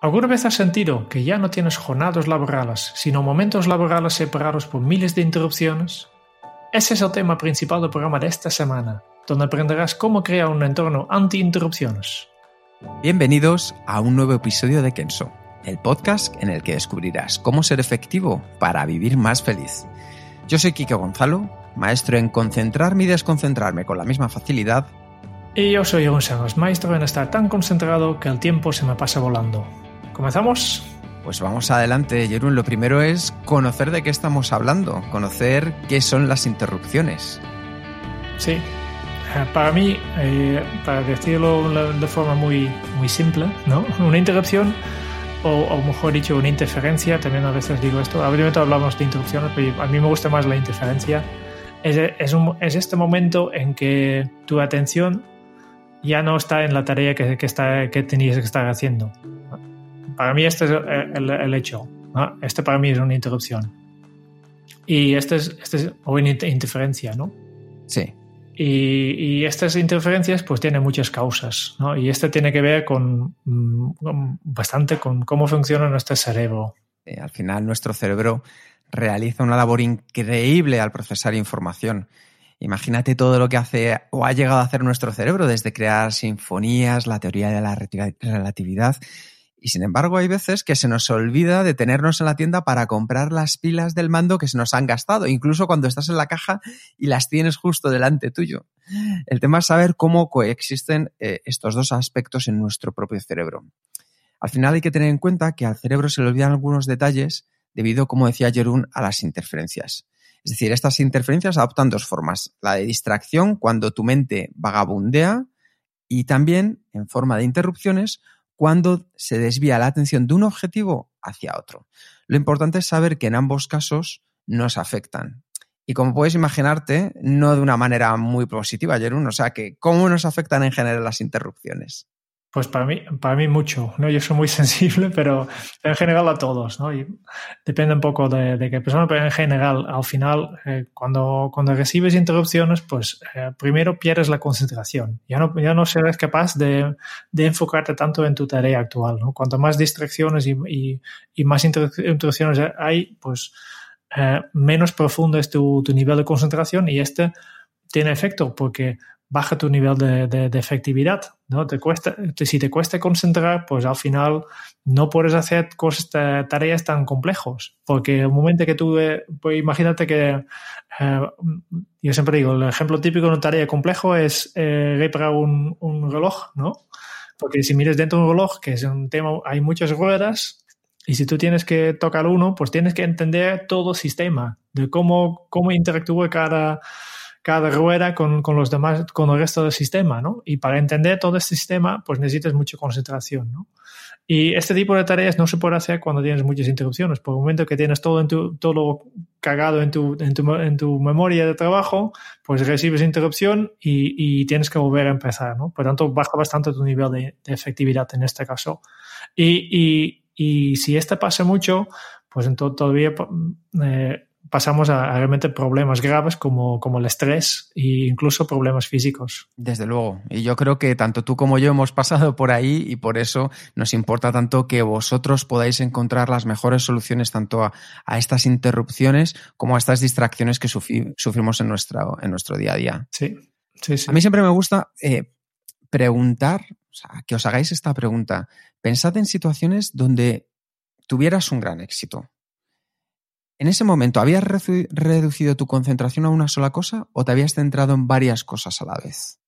¿Alguna vez has sentido que ya no tienes jornadas laborales, sino momentos laborales separados por miles de interrupciones? Ese es el tema principal del programa de esta semana, donde aprenderás cómo crear un entorno anti-interrupciones. Bienvenidos a un nuevo episodio de Kenso, el podcast en el que descubrirás cómo ser efectivo para vivir más feliz. Yo soy Kike Gonzalo, maestro en concentrarme y desconcentrarme con la misma facilidad. Y yo soy Sánchez, maestro en estar tan concentrado que el tiempo se me pasa volando. ¿Comenzamos? Pues vamos adelante, Jerún. Lo primero es conocer de qué estamos hablando, conocer qué son las interrupciones. Sí, eh, para mí, eh, para decirlo de forma muy, muy simple, ¿no? Una interrupción, o, o, mejor dicho, una interferencia, también a veces digo esto, obviamente hablamos de interrupciones, pero a mí me gusta más la interferencia, es, es, un, es este momento en que tu atención ya no está en la tarea que, que, está, que tenías que estar haciendo para mí este es el, el hecho. ¿no? Este para mí es una interrupción. Y este es, este es una interferencia, ¿no? Sí. Y, y, estas interferencias pues tienen muchas causas, ¿no? Y este tiene que ver con, con bastante con cómo funciona nuestro cerebro. Eh, al final nuestro cerebro realiza una labor increíble al procesar información. Imagínate todo lo que hace o ha llegado a hacer nuestro cerebro desde crear sinfonías, la teoría de la relatividad y sin embargo, hay veces que se nos olvida detenernos en la tienda para comprar las pilas del mando que se nos han gastado, incluso cuando estás en la caja y las tienes justo delante tuyo. El tema es saber cómo coexisten eh, estos dos aspectos en nuestro propio cerebro. Al final hay que tener en cuenta que al cerebro se le olvidan algunos detalles debido, como decía Jerún, a las interferencias. Es decir, estas interferencias adoptan dos formas. La de distracción, cuando tu mente vagabundea, y también en forma de interrupciones, cuando se desvía la atención de un objetivo hacia otro. Lo importante es saber que en ambos casos nos afectan. Y como puedes imaginarte, no de una manera muy positiva, Jerún. O sea, que ¿cómo nos afectan en general las interrupciones? Pues para mí, para mí mucho, ¿no? Yo soy muy sensible, pero en general a todos, ¿no? Y depende un poco de, de qué persona, pero en general, al final, eh, cuando, cuando recibes interrupciones, pues eh, primero pierdes la concentración. Ya no, ya no serás capaz de, de, enfocarte tanto en tu tarea actual, ¿no? Cuanto más distracciones y, y, y más interrupciones hay, pues eh, menos profundo es tu, tu nivel de concentración y este tiene efecto porque baja tu nivel de, de, de, efectividad, ¿no? Te cuesta, si te cuesta concentrar, pues al final no puedes hacer cosas, tareas tan complejos, porque el momento que tú, pues imagínate que, eh, yo siempre digo, el ejemplo típico de una tarea complejo es eh, reparar un, un, reloj, ¿no? Porque si miras dentro de un reloj, que es un tema, hay muchas ruedas, y si tú tienes que tocar uno, pues tienes que entender todo el sistema, de cómo, cómo interactúa cada cada rueda con, con, los demás, con el resto del sistema, ¿no? Y para entender todo este sistema, pues necesitas mucha concentración, ¿no? Y este tipo de tareas no se puede hacer cuando tienes muchas interrupciones. Por el momento que tienes todo, en tu, todo cagado en tu, en, tu, en tu memoria de trabajo, pues recibes interrupción y, y, tienes que volver a empezar, ¿no? Por tanto, baja bastante tu nivel de, de efectividad en este caso. Y, y, y si este pasa mucho, pues entonces todavía eh, pasamos a, a, realmente problemas graves como, como el estrés e incluso problemas físicos. Desde luego. Y yo creo que tanto tú como yo hemos pasado por ahí y por eso nos importa tanto que vosotros podáis encontrar las mejores soluciones tanto a, a estas interrupciones como a estas distracciones que sufri sufrimos en nuestro, en nuestro día a día. Sí, sí, sí. A mí siempre me gusta eh, preguntar, o sea, que os hagáis esta pregunta. Pensad en situaciones donde tuvieras un gran éxito ¿En ese momento habías reducido tu concentración a una sola cosa o te habías centrado en varias cosas a la vez?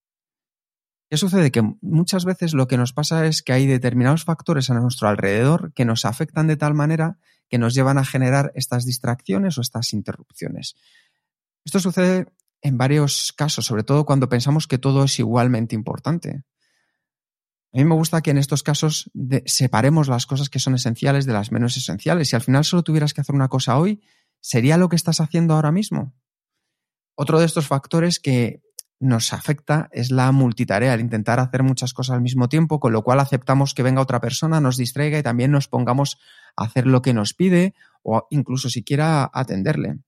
¿Qué sucede? Que muchas veces lo que nos pasa es que hay determinados factores a nuestro alrededor que nos afectan de tal manera que nos llevan a generar estas distracciones o estas interrupciones. Esto sucede en varios casos, sobre todo cuando pensamos que todo es igualmente importante. A mí me gusta que en estos casos separemos las cosas que son esenciales de las menos esenciales. Si al final solo tuvieras que hacer una cosa hoy, ¿sería lo que estás haciendo ahora mismo? Otro de estos factores que nos afecta es la multitarea, el intentar hacer muchas cosas al mismo tiempo, con lo cual aceptamos que venga otra persona, nos distraiga y también nos pongamos a hacer lo que nos pide o incluso siquiera atenderle.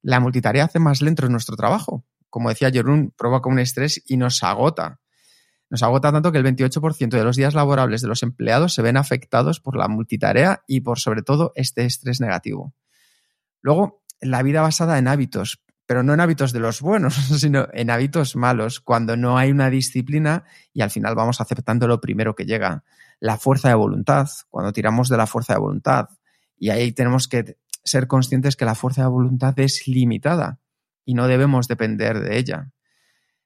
La multitarea hace más lento nuestro trabajo. Como decía Jerún, provoca un estrés y nos agota. Nos agota tanto que el 28% de los días laborables de los empleados se ven afectados por la multitarea y por sobre todo este estrés negativo. Luego, la vida basada en hábitos, pero no en hábitos de los buenos, sino en hábitos malos, cuando no hay una disciplina y al final vamos aceptando lo primero que llega. La fuerza de voluntad, cuando tiramos de la fuerza de voluntad. Y ahí tenemos que ser conscientes que la fuerza de voluntad es limitada y no debemos depender de ella.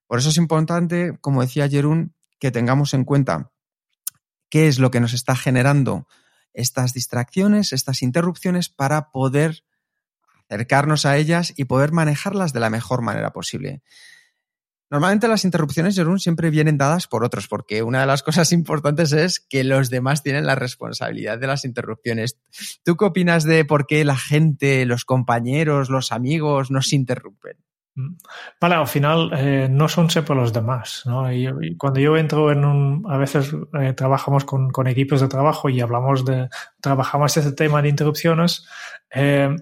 Por eso es importante, como decía Jerún, que tengamos en cuenta qué es lo que nos está generando estas distracciones, estas interrupciones, para poder acercarnos a ellas y poder manejarlas de la mejor manera posible. Normalmente las interrupciones, Jerún, siempre vienen dadas por otros, porque una de las cosas importantes es que los demás tienen la responsabilidad de las interrupciones. ¿Tú qué opinas de por qué la gente, los compañeros, los amigos nos interrumpen? Mm. Vale, al final eh, no son siempre los demás. ¿no? Y, cuando yo entro en un. A veces eh, trabajamos con, equipos de trabajo y hablamos de. Trabajamos este tema de interrupciones. Eh,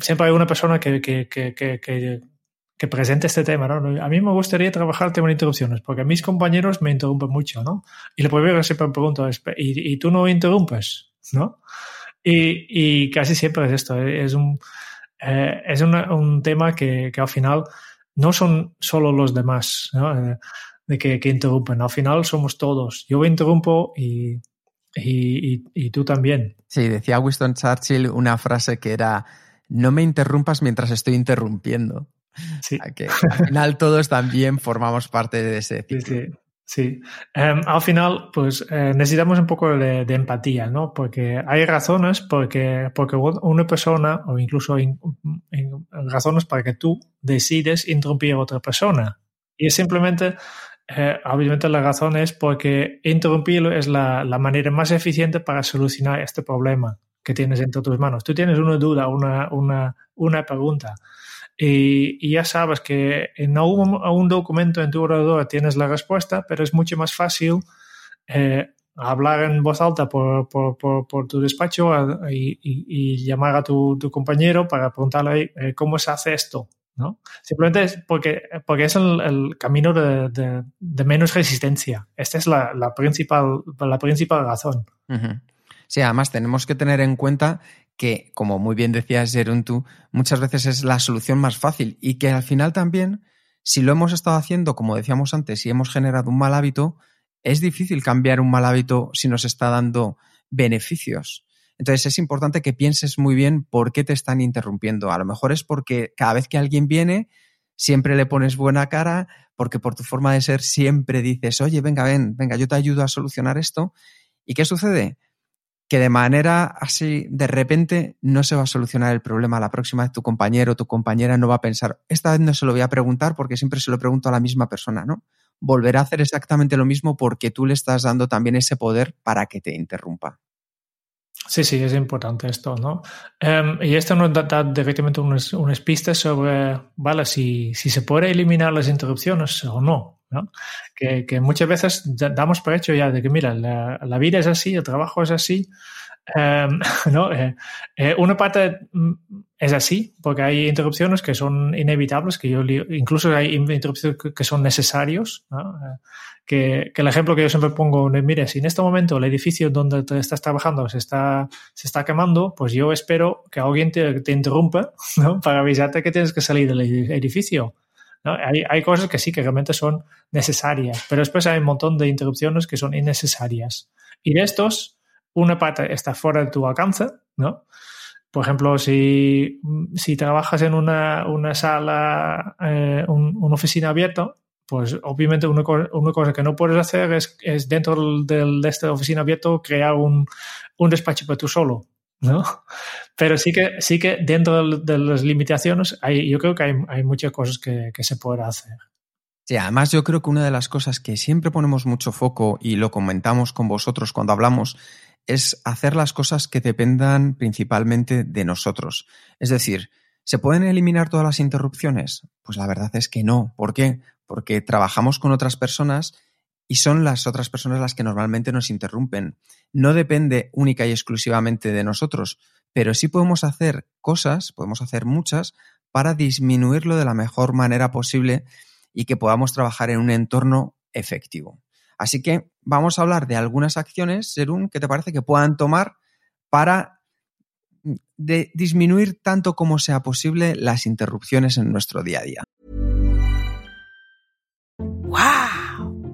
siempre hay una persona que, que, que, que, presente este tema. ¿no? A mí me gustaría trabajar el tema de interrupciones porque mis compañeros me interrumpen mucho. ¿no? Y lo primero que siempre me pregunto es: ¿y, y tú no interrumpes? ¿no? Y, y casi siempre es esto. Es un eh, es un tema que, que, al final no son solo los demás ¿no? Eh, de que, que, interrumpen, al final somos todos. Yo interrumpo y, y, y, tú también. Sí, decía Winston Churchill una frase que era, no me interrumpas mientras estoy interrumpiendo. Sí. Que al final todos también formamos parte de ese ciclo. Sí, sí. Sí, em, al final, pues eh, necesitamos un poco de, empatía, ¿no? Porque hay razones porque, porque una persona, o incluso razones para que tú decides interrumpir a otra persona. Y es simplemente, eh, obviamente la razón es porque interrumpirlo es la, la, manera más eficiente para solucionar este problema que tienes entre tus manos. Tú tienes una duda, una, una, una pregunta y, ya sabes que en un, un, documento en tu ordenador tienes la respuesta, pero es mucho más fácil eh, hablar en voz alta por, por, por, tu despacho y, y, llamar a tu, tu, compañero para preguntarle eh, cómo se hace esto. ¿no? Simplemente es porque, porque es el, el camino de, de, de, menos resistencia. Esta es la, la, principal, la principal razón. Sí, además tenemos que tener en cuenta que, como muy bien decías, Jeruntu, muchas veces es la solución más fácil y que al final también, si lo hemos estado haciendo, como decíamos antes, si hemos generado un mal hábito, es difícil cambiar un mal hábito si nos está dando beneficios. Entonces es importante que pienses muy bien por qué te están interrumpiendo. A lo mejor es porque cada vez que alguien viene, siempre le pones buena cara, porque por tu forma de ser siempre dices, oye, venga, ven, venga, yo te ayudo a solucionar esto. ¿Y qué sucede? Que de manera así, de repente, no se va a solucionar el problema. La próxima vez tu compañero o tu compañera no va a pensar, esta vez no se lo voy a preguntar porque siempre se lo pregunto a la misma persona, ¿no? Volverá a hacer exactamente lo mismo porque tú le estás dando también ese poder para que te interrumpa. Sí, sí, es importante esto, ¿no? Um, y esto nos da, directamente unas, unas, pistas sobre, vale, si, si se puede eliminar las interrupciones o no, ¿no? Que, que, muchas veces damos por hecho ya de que, mira, la, la vida es así, el trabajo es así, um, ¿no? Eh, eh, una parte mm, es así, porque hay interrupciones que son inevitables, que yo incluso hay interrupciones que son necesarios, ¿no? Eh, que, que, el ejemplo que yo siempre pongo, mire, si en este momento el edificio donde te estás trabajando se está, se está quemando, pues yo espero que alguien te, te interrumpa ¿no? para avisarte que tienes que salir del edificio. ¿No? Hay, hay, cosas que sí que realmente son necesarias, pero después hay un montón de interrupciones que son innecesarias. Y de estos, una parte está fuera de tu alcance, ¿no? Por ejemplo, si, si trabajas en una, una sala, eh, un, una oficina abierta, pues obviamente una, una, cosa que no puedes hacer es, es dentro del, de esta oficina abierta crear un, un despacho para tú solo. ¿No? Pero sí que, sí que dentro de las limitaciones hay, yo creo que hay, hay muchas cosas que, que se pueden hacer. Sí, además yo creo que una de las cosas que siempre ponemos mucho foco y lo comentamos con vosotros cuando hablamos es hacer las cosas que dependan principalmente de nosotros. Es decir, ¿se pueden eliminar todas las interrupciones? Pues la verdad es que no. ¿Por qué? Porque trabajamos con otras personas y son las otras personas las que normalmente nos interrumpen. No depende única y exclusivamente de nosotros, pero sí podemos hacer cosas, podemos hacer muchas, para disminuirlo de la mejor manera posible y que podamos trabajar en un entorno efectivo. Así que vamos a hablar de algunas acciones, Serún, que te parece que puedan tomar para mm, disminuir tanto como sea posible las interrupciones en nuestro día a día.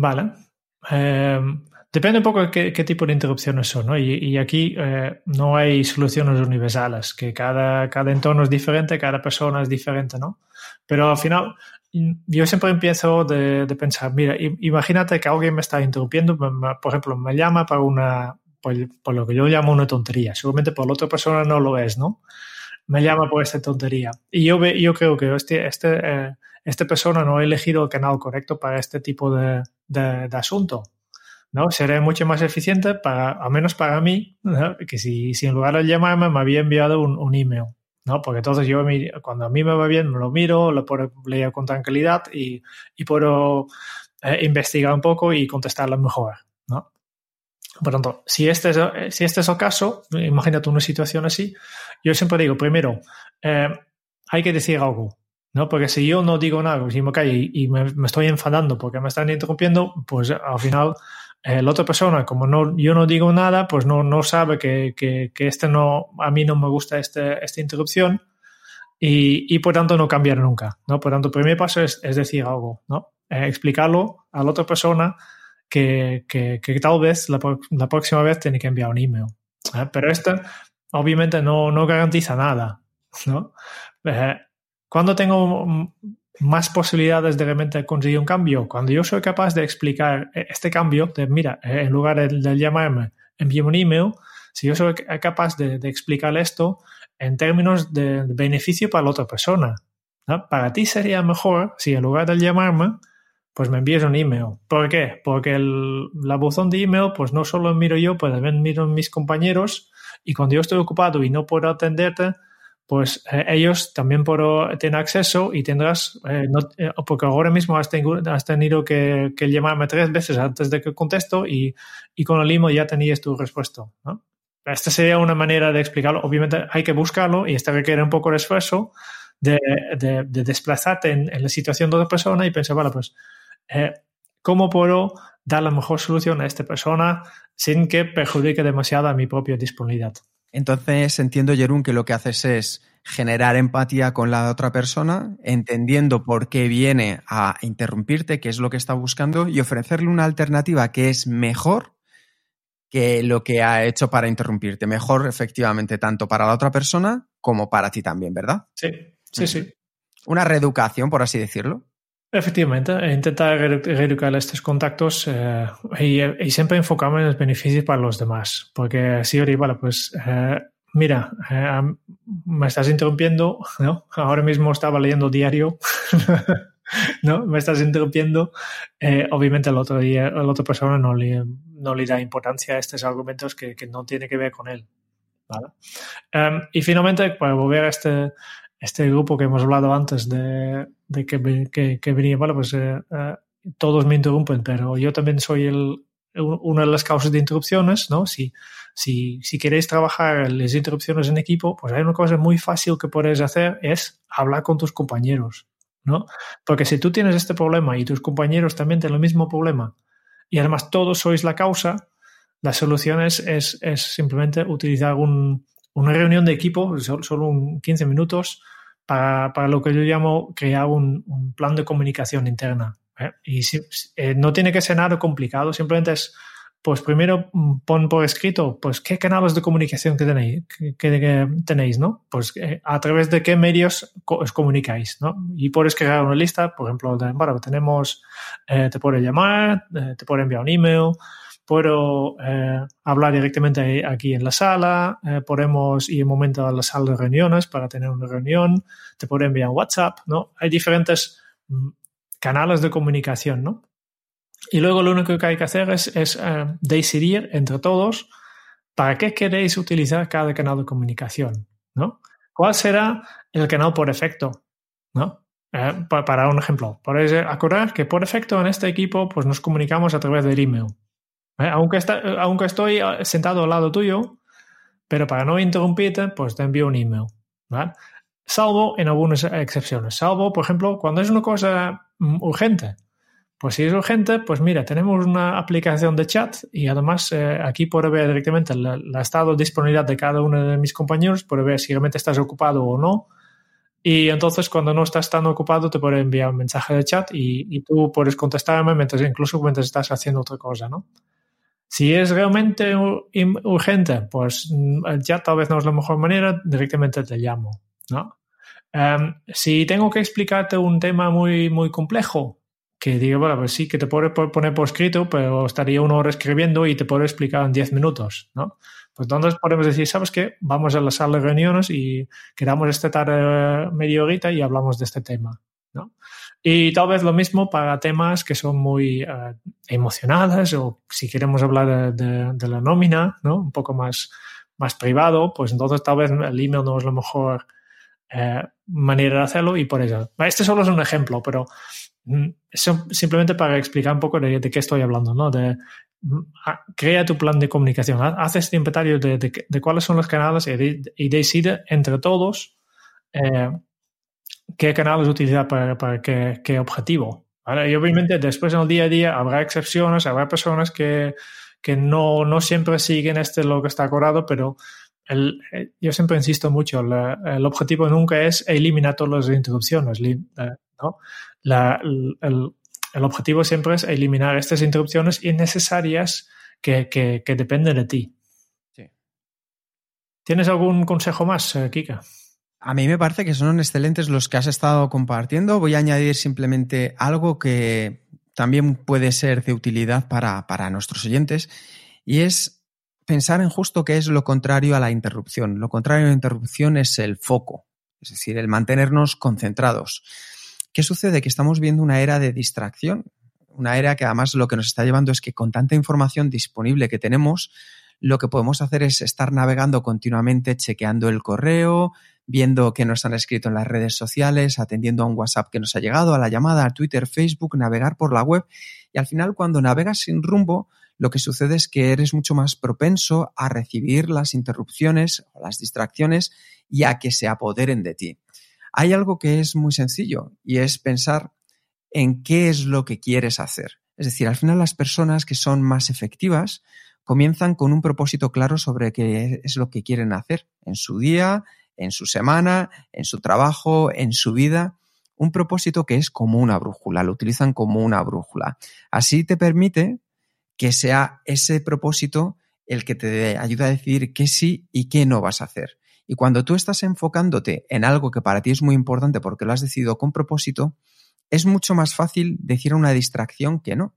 Vale. Um, Depende un poco de qué, qué, tipo de interrupciones son, ¿no? Y, y aquí eh, no hay soluciones universales, que cada, cada entorno es diferente, cada persona es diferente, ¿no? Pero al final, yo siempre empiezo de, de pensar, mira, imagínate que alguien me está interrumpiendo, por ejemplo, me llama para una, por, por, lo que yo llamo una tontería, seguramente por la otra persona no lo es, ¿no? Me llama por esta tontería. Y yo, yo creo que este, este, eh, esta persona no ha elegido el canal correcto para este tipo de, de, asunto. ¿no? Seré mucho más eficiente, para, al menos para mí, ¿no? que si, si, en lugar de llamarme me había enviado un, un email. ¿no? Porque entonces yo, cuando a mí me va bien, me lo miro, lo puedo leer con tranquilidad y, y puedo eh, investigar un poco y contestarlo mejor. ¿no? Por tanto, si este, es, si este es el caso, imagínate una situación así, yo siempre digo, primero, eh, hay que decir algo. ¿No? Porque si yo no digo nada, si me callo y, y me, me, estoy enfadando porque me están interrumpiendo, pues al final eh, la otra persona, como no, yo no digo nada, pues no, no sabe que, que, que, este no, a mí no me gusta este, esta interrupción y, y, por tanto no cambiar nunca, ¿no? Por tanto, el primer paso es, es decir algo, ¿no? Eh, explicarlo a la otra persona que, que, tal vez la, la, próxima vez tiene que enviar un email. ¿eh? Pero esto obviamente no, no garantiza nada, ¿no? Eh, cuando tengo más posibilidades de realmente conseguir un cambio. Cuando yo soy capaz de explicar este cambio, de mira, en lugar de, de llamarme, envíame un email, si yo soy capaz de, de explicar esto en términos de, de, beneficio para la otra persona. ¿no? Para ti sería mejor si en lugar de llamarme, pues me envíes un email. ¿Por qué? Porque el, la buzón de email, pues no solo miro yo, pues también miro mis compañeros y cuando yo estoy ocupado y no puedo atenderte, pues eh, ellos también podrán tener acceso y tendrás, eh, no, eh, porque ahora mismo has, ten, has tenido que, que, llamarme tres veces antes de que contesto y, y con el limo ya tenías tu respuesta. ¿no? Esta sería una manera de explicarlo. Obviamente hay que buscarlo y esto requiere un poco de esfuerzo de, de, de desplazarte en, en, la situación de otra persona y pensar, vale, pues, eh, ¿cómo puedo dar la mejor solución a esta persona sin que perjudique demasiado a mi propia disponibilidad? Entonces entiendo, Jerún, que lo que haces es generar empatía con la otra persona, entendiendo por qué viene a interrumpirte, qué es lo que está buscando, y ofrecerle una alternativa que es mejor que lo que ha hecho para interrumpirte. Mejor, efectivamente, tanto para la otra persona como para ti también, ¿verdad? Sí, sí, sí. Una reeducación, por así decirlo. Efectivamente, intentar reeducar estos contactos eh, y, y, siempre enfocarme en los beneficios para los demás, porque si ahora, vale, pues eh, mira, eh, me estás interrumpiendo, ¿no? Ahora mismo estaba leyendo diario ¿no? Me estás interrumpiendo. Eh, obviamente el otro día, la otra persona no le, no le da importancia a estos argumentos que, que no tiene que ver con él. ¿vale? Um, y finalmente, para volver a este, este grupo que hemos hablado antes de, de que, que, venía, bueno, pues eh, eh, todos me interrumpen, pero yo también soy el, una de las causas de interrupciones, ¿no? Si, si, si queréis trabajar las interrupciones en equipo, pues hay una cosa muy fácil que podéis hacer, es hablar con tus compañeros, ¿no? Porque si tú tienes este problema y tus compañeros también tienen el mismo problema y además todos sois la causa, la solución es, es, es simplemente utilizar un, una reunión de equipo, solo, un 15 minutos, para, para, lo que yo llamo crear un, plan de comunicación interna. ¿eh? Y si, eh, no tiene que ser nada complicado, simplemente es, pues primero mm, pon por escrito, pues qué canales de comunicación que tenéis, que, tenéis ¿no? Pues eh, a través de qué medios os comunicáis, ¿no? Y puedes crear una lista, por ejemplo, de, bueno, tenemos, te puede llamar, te puede enviar un email, puedo eh, hablar directamente aquí en la sala, eh, podemos ir un momento a la sala de reuniones para tener una reunión, te puedo enviar un WhatsApp, ¿no? Hay diferentes mm, canales de comunicación, ¿no? Y luego lo único que hay que hacer es, es eh, decidir entre todos para qué queréis utilizar cada canal de comunicación, ¿no? ¿Cuál será el canal por defecto, ¿no? Eh, para un ejemplo, podéis acordar que por defecto en este equipo pues nos comunicamos a través del email. Aunque, está, aunque estoy eh, sentado al lado tuyo, pero para no interrumpirte, pues te envío un email. ¿vale? Salvo en algunas excepciones. Salvo, por ejemplo, cuando es una cosa mm, urgente. Pues si es urgente, pues mira, tenemos una aplicación de chat y además eh, aquí puedo ver directamente el, estado de disponibilidad de cada uno de mis compañeros, puedo ver si realmente estás ocupado o no. Y entonces cuando no estás tan ocupado te puedo enviar un mensaje de chat y, y tú puedes contestarme mientras, incluso mientras estás haciendo otra cosa, ¿no? Si es realmente urgente, pues ya tal vez no es la mejor manera, directamente te llamo, ¿no? Um, si tengo que explicarte un tema muy, muy complejo, que digo, bueno, pues sí, que te puedo poner por escrito, pero estaría una hora escribiendo y te puedo explicar en 10 minutos, ¿no? Pues entonces podemos decir, ¿sabes qué? Vamos a la sala de reuniones y quedamos esta tarde media horita y hablamos de este tema, ¿no? Y tal vez lo mismo para temas que son muy uh, emocionales o si queremos hablar de, de, la nómina, ¿no? Un poco más, más privado, pues entonces tal vez el email no es la mejor eh, manera de hacerlo y por eso. Este solo es un ejemplo, pero mm, simplemente para explicar un poco de, de qué estoy hablando, ¿no? De, mm, crea tu plan de comunicación, haz este inventario de, cuáles son los canales y, y decide entre todos eh, qué canales utilizar para, para qué, qué objetivo. ¿vale? Y obviamente después en el día a día habrá excepciones, habrá personas que, que no, no siempre siguen este lo que está acordado, pero el, eh, yo siempre insisto mucho, la, el objetivo nunca es eliminar todas las interrupciones. ¿no? La, el, el, objetivo siempre es eliminar estas interrupciones innecesarias que, que, que dependen de ti. Sí. ¿Tienes algún consejo más, eh, Kika? A mí me parece que son excelentes los que has estado compartiendo. Voy a añadir simplemente algo que también puede ser de utilidad para, para nuestros oyentes y es pensar en justo qué es lo contrario a la interrupción. Lo contrario a la interrupción es el foco, es decir, el mantenernos concentrados. ¿Qué sucede? Que estamos viendo una era de distracción, una era que además lo que nos está llevando es que con tanta información disponible que tenemos, lo que podemos hacer es estar navegando continuamente, chequeando el correo, viendo qué nos han escrito en las redes sociales, atendiendo a un WhatsApp que nos ha llegado, a la llamada, a Twitter, Facebook, navegar por la web. Y al final, cuando navegas sin rumbo, lo que sucede es que eres mucho más propenso a recibir las interrupciones o las distracciones y a que se apoderen de ti. Hay algo que es muy sencillo y es pensar en qué es lo que quieres hacer. Es decir, al final las personas que son más efectivas comienzan con un propósito claro sobre qué es lo que quieren hacer en su día, en su semana, en su trabajo, en su vida, un propósito que es como una brújula, lo utilizan como una brújula. Así te permite que sea ese propósito el que te ayuda a decidir qué sí y qué no vas a hacer. Y cuando tú estás enfocándote en algo que para ti es muy importante porque lo has decidido con propósito, es mucho más fácil decir una distracción que no.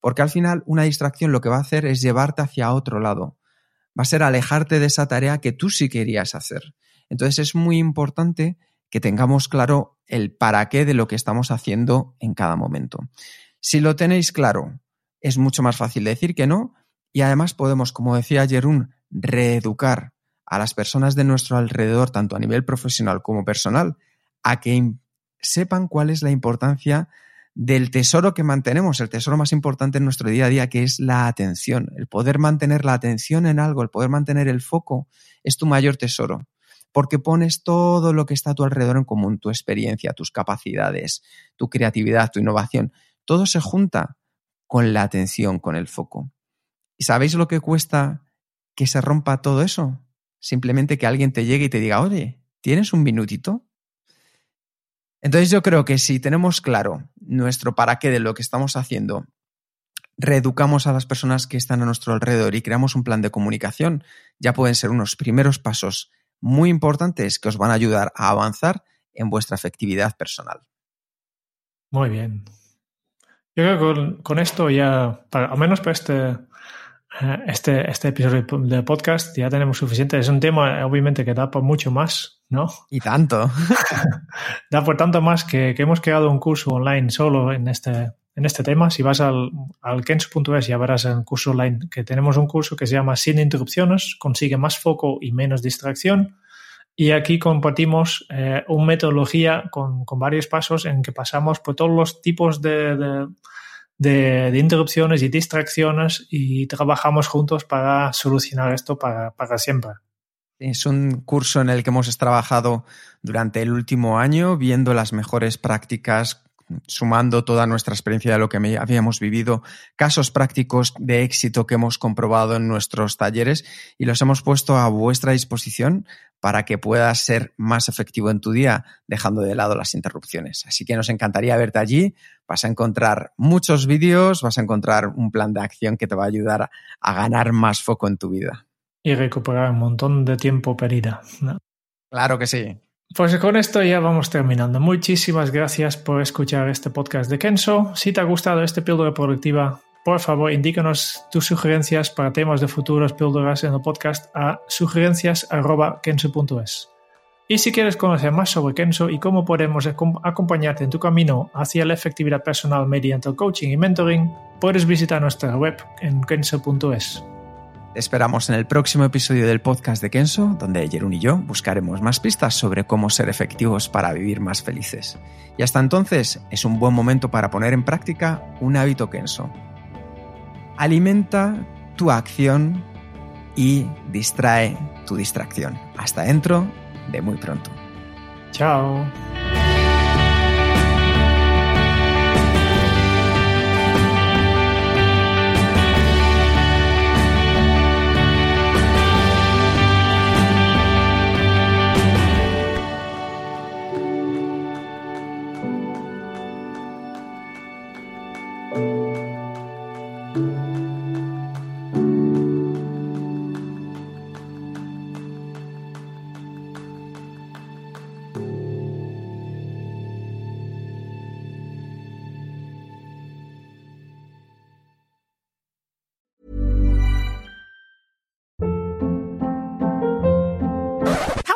Porque al final una distracción lo que va a hacer es llevarte hacia otro lado. Va a ser alejarte de esa tarea que tú sí querías hacer. Entonces es muy importante que tengamos claro el para qué de lo que estamos haciendo en cada momento. Si lo tenéis claro, es mucho más fácil decir que no y además podemos, como decía Jerún, reeducar a las personas de nuestro alrededor, tanto a nivel profesional como personal, a que sepan cuál es la importancia del tesoro que mantenemos, el tesoro más importante en nuestro día a día, que es la atención. El poder mantener la atención en algo, el poder mantener el foco, es tu mayor tesoro, porque pones todo lo que está a tu alrededor en común, tu experiencia, tus capacidades, tu creatividad, tu innovación, todo se junta con la atención, con el foco. ¿Y sabéis lo que cuesta que se rompa todo eso? Simplemente que alguien te llegue y te diga, oye, ¿tienes un minutito? Entonces yo creo que si tenemos claro nuestro para qué de lo que estamos haciendo, reeducamos a las personas que están a nuestro alrededor y creamos un plan de comunicación, ya pueden ser unos primeros pasos muy importantes que os van a ayudar a avanzar en vuestra efectividad personal. Muy bien. Yo creo que con, esto ya, al menos para este, eh, este, este episodio de podcast ya tenemos suficiente. Es un tema, obviamente, que da por mucho más, ¿no? Y tanto. da por tanto más que, que, hemos creado un curso online solo en este, en este tema. Si vas al, al kenso.es ya verás en curso online que tenemos un curso que se llama Sin interrupciones, consigue más foco y menos distracción. Y aquí compartimos eh, una metodología con, con, varios pasos en que pasamos por todos los tipos de, de de, de, interrupciones y distracciones y trabajamos juntos para solucionar esto para, para siempre. Es un curso en el que hemos trabajado durante el último año viendo las mejores prácticas sumando toda nuestra experiencia de lo que habíamos vivido, casos prácticos de éxito que hemos comprobado en nuestros talleres y los hemos puesto a vuestra disposición para que puedas ser más efectivo en tu día, dejando de lado las interrupciones. Así que nos encantaría verte allí. Vas a encontrar muchos vídeos, vas a encontrar un plan de acción que te va a ayudar a ganar más foco en tu vida. Y recuperar un montón de tiempo perdido. Claro que sí. Pues con esto ya vamos terminando. Muchísimas gracias por escuchar este podcast de Kenso. Si te ha gustado este píldora productiva, por favor, indícanos tus sugerencias para temas de futuras píldoras en el podcast a sugerencias.kenso.es. Y si quieres conocer más sobre Kenso y cómo podemos acompañarte en tu camino hacia la efectividad personal mediante el coaching y mentoring, puedes visitar nuestra web en kenso.es esperamos en el próximo episodio del podcast de Kenso, donde Jerún y yo buscaremos más pistas sobre cómo ser efectivos para vivir más felices. Y hasta entonces es un buen momento para poner en práctica un hábito Kenso. Alimenta tu acción y distrae tu distracción. Hasta dentro de muy pronto. Chao.